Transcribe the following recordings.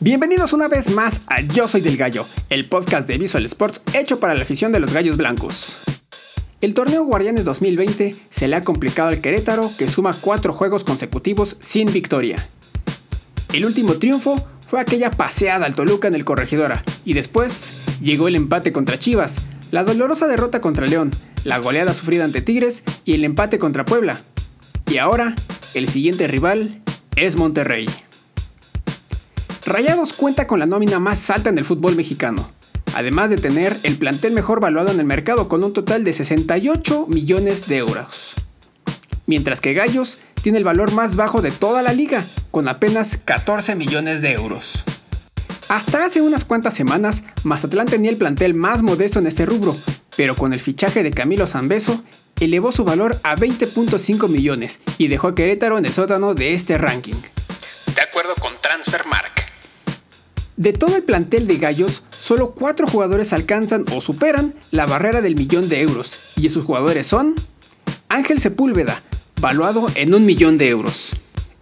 Bienvenidos una vez más a Yo Soy del Gallo, el podcast de Visual Sports hecho para la afición de los gallos blancos. El torneo Guardianes 2020 se le ha complicado al Querétaro que suma cuatro juegos consecutivos sin victoria. El último triunfo fue aquella paseada al Toluca en el Corregidora y después llegó el empate contra Chivas, la dolorosa derrota contra León, la goleada sufrida ante Tigres y el empate contra Puebla. Y ahora, el siguiente rival es Monterrey. Rayados cuenta con la nómina más alta en el fútbol mexicano, además de tener el plantel mejor valuado en el mercado con un total de 68 millones de euros. Mientras que Gallos tiene el valor más bajo de toda la liga, con apenas 14 millones de euros. Hasta hace unas cuantas semanas, Mazatlán tenía el plantel más modesto en este rubro, pero con el fichaje de Camilo Zambeso, elevó su valor a 20.5 millones y dejó a Querétaro en el sótano de este ranking. De acuerdo con Transfermark. De todo el plantel de Gallos, solo cuatro jugadores alcanzan o superan la barrera del millón de euros, y esos jugadores son Ángel Sepúlveda, valuado en un millón de euros.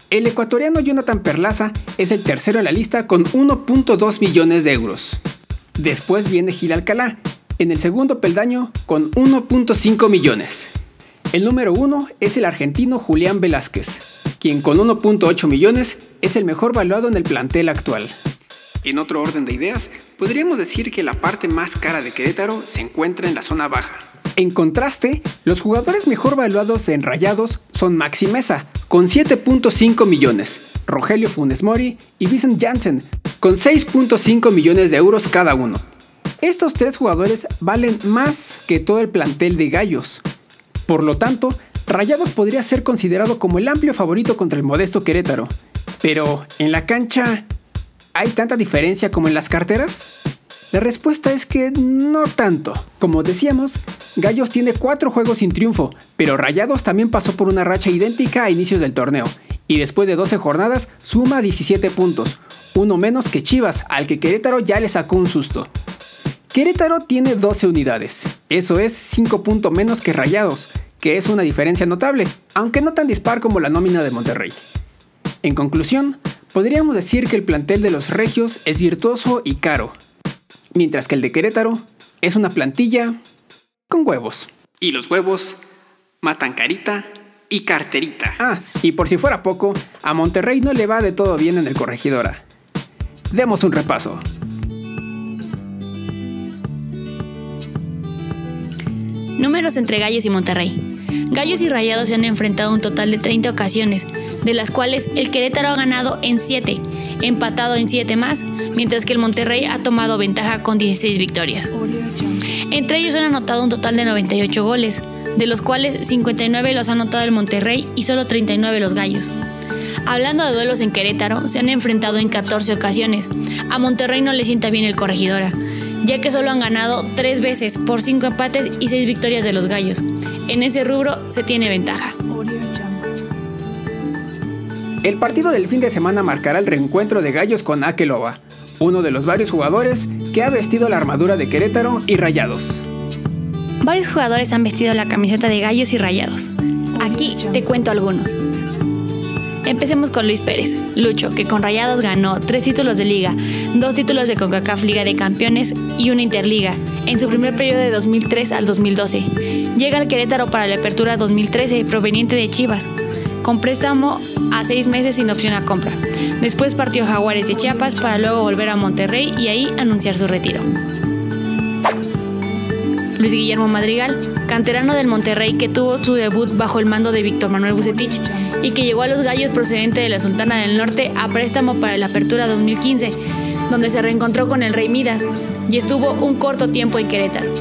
El ecuatoriano Jonathan Perlaza es el tercero en la lista con 1.2 millones de euros. Después viene Gil Alcalá, en el segundo peldaño con 1.5 millones. El número uno es el argentino Julián Velázquez, quien con 1.8 millones es el mejor valuado en el plantel actual. En otro orden de ideas, podríamos decir que la parte más cara de Querétaro se encuentra en la zona baja. En contraste, los jugadores mejor valuados de Enrayados son Maxi Mesa, con 7.5 millones, Rogelio Funes Mori y Vincent Janssen, con 6.5 millones de euros cada uno. Estos tres jugadores valen más que todo el plantel de Gallos. Por lo tanto, Rayados podría ser considerado como el amplio favorito contra el modesto Querétaro. Pero en la cancha, ¿Hay tanta diferencia como en las carteras? La respuesta es que no tanto. Como decíamos, Gallos tiene 4 juegos sin triunfo, pero Rayados también pasó por una racha idéntica a inicios del torneo, y después de 12 jornadas suma 17 puntos, uno menos que Chivas, al que Querétaro ya le sacó un susto. Querétaro tiene 12 unidades, eso es 5 puntos menos que Rayados, que es una diferencia notable, aunque no tan dispar como la nómina de Monterrey. En conclusión, Podríamos decir que el plantel de los Regios es virtuoso y caro, mientras que el de Querétaro es una plantilla con huevos. Y los huevos matan carita y carterita. Ah, y por si fuera poco, a Monterrey no le va de todo bien en el corregidora. Demos un repaso. Números entre Gallos y Monterrey. Gallos y Rayados se han enfrentado un total de 30 ocasiones, de las cuales el Querétaro ha ganado en 7, empatado en 7 más, mientras que el Monterrey ha tomado ventaja con 16 victorias. Entre ellos han anotado un total de 98 goles, de los cuales 59 los ha anotado el Monterrey y solo 39 los Gallos. Hablando de duelos en Querétaro, se han enfrentado en 14 ocasiones. A Monterrey no le sienta bien el corregidora, ya que solo han ganado 3 veces por 5 empates y 6 victorias de los Gallos. En ese rubro se tiene ventaja. El partido del fin de semana marcará el reencuentro de Gallos con Akeloba, uno de los varios jugadores que ha vestido la armadura de Querétaro y Rayados. Varios jugadores han vestido la camiseta de Gallos y Rayados. Aquí te cuento algunos. Empecemos con Luis Pérez, Lucho, que con Rayados ganó tres títulos de liga, dos títulos de CONCACAF Liga de Campeones y una Interliga, en su primer periodo de 2003 al 2012. Llega al Querétaro para la apertura 2013 proveniente de Chivas, con préstamo a seis meses sin opción a compra. Después partió Jaguares de Chiapas para luego volver a Monterrey y ahí anunciar su retiro. Luis Guillermo Madrigal, canterano del Monterrey que tuvo su debut bajo el mando de Víctor Manuel Bucetich y que llegó a los Gallos procedente de la Sultana del Norte a préstamo para la Apertura 2015, donde se reencontró con el Rey Midas y estuvo un corto tiempo en Querétaro.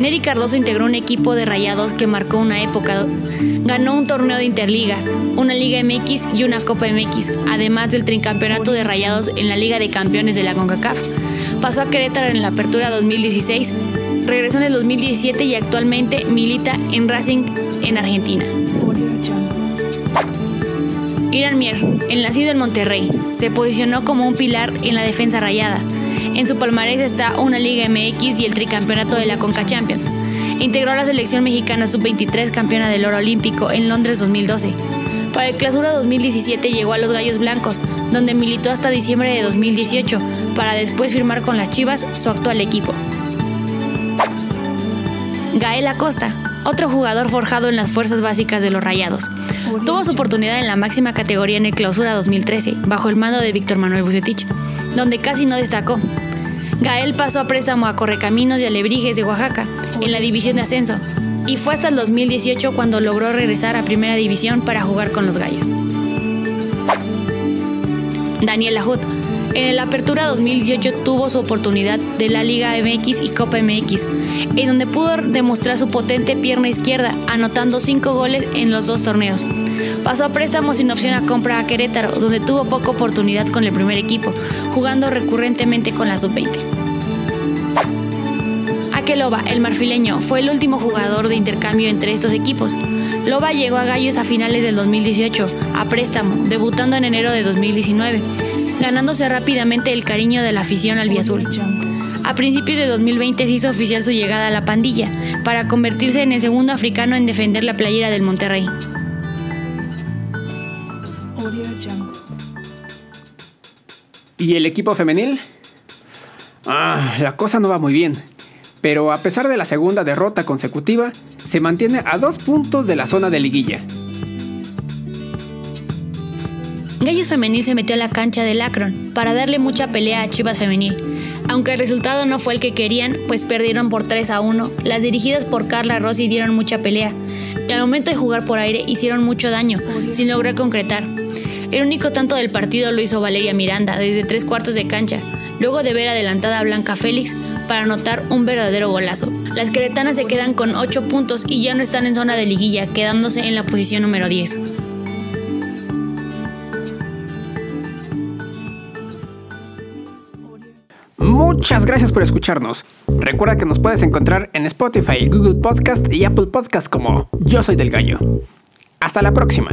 Neri Cardoso integró un equipo de rayados que marcó una época. Ganó un torneo de Interliga, una Liga MX y una Copa MX, además del tricampeonato de rayados en la Liga de Campeones de la CONCACAF. Pasó a Querétaro en la Apertura 2016, regresó en el 2017 y actualmente milita en Racing en Argentina. Irán Mier, el nacido en Monterrey, se posicionó como un pilar en la defensa rayada en su palmarés está una Liga MX y el tricampeonato de la Conca Champions. Integró la selección mexicana sub-23 campeona del oro olímpico en Londres 2012. Para el clausura 2017 llegó a los Gallos Blancos, donde militó hasta diciembre de 2018, para después firmar con las Chivas, su actual equipo. Gael Acosta, otro jugador forjado en las fuerzas básicas de los Rayados. Tuvo su oportunidad en la máxima categoría en el Clausura 2013, bajo el mando de Víctor Manuel Bucetich, donde casi no destacó. Gael pasó a préstamo a Correcaminos y Alebrijes de Oaxaca, en la división de ascenso, y fue hasta el 2018 cuando logró regresar a Primera División para jugar con los Gallos. Daniel Ajud, en el Apertura 2018 tuvo su oportunidad de la Liga MX y Copa MX, en donde pudo demostrar su potente pierna izquierda, anotando 5 goles en los dos torneos. Pasó a préstamo sin opción a compra a Querétaro, donde tuvo poca oportunidad con el primer equipo, jugando recurrentemente con la sub-20. Loba, el marfileño, fue el último jugador de intercambio entre estos equipos. Loba llegó a Gallos a finales del 2018, a préstamo, debutando en enero de 2019 ganándose rápidamente el cariño de la afición albiazul. A principios de 2020 se hizo oficial su llegada a la pandilla, para convertirse en el segundo africano en defender la playera del Monterrey. ¿Y el equipo femenil? Ah, la cosa no va muy bien. Pero a pesar de la segunda derrota consecutiva, se mantiene a dos puntos de la zona de liguilla. Gallos Femenil se metió a la cancha del Akron para darle mucha pelea a Chivas Femenil. Aunque el resultado no fue el que querían, pues perdieron por 3 a 1, las dirigidas por Carla Rossi dieron mucha pelea y al momento de jugar por aire hicieron mucho daño, sin lograr concretar. El único tanto del partido lo hizo Valeria Miranda desde tres cuartos de cancha, luego de ver adelantada a Blanca Félix para anotar un verdadero golazo. Las queretanas se quedan con 8 puntos y ya no están en zona de liguilla, quedándose en la posición número 10. Muchas gracias por escucharnos. Recuerda que nos puedes encontrar en Spotify, Google Podcast y Apple Podcast como Yo Soy del Gallo. Hasta la próxima.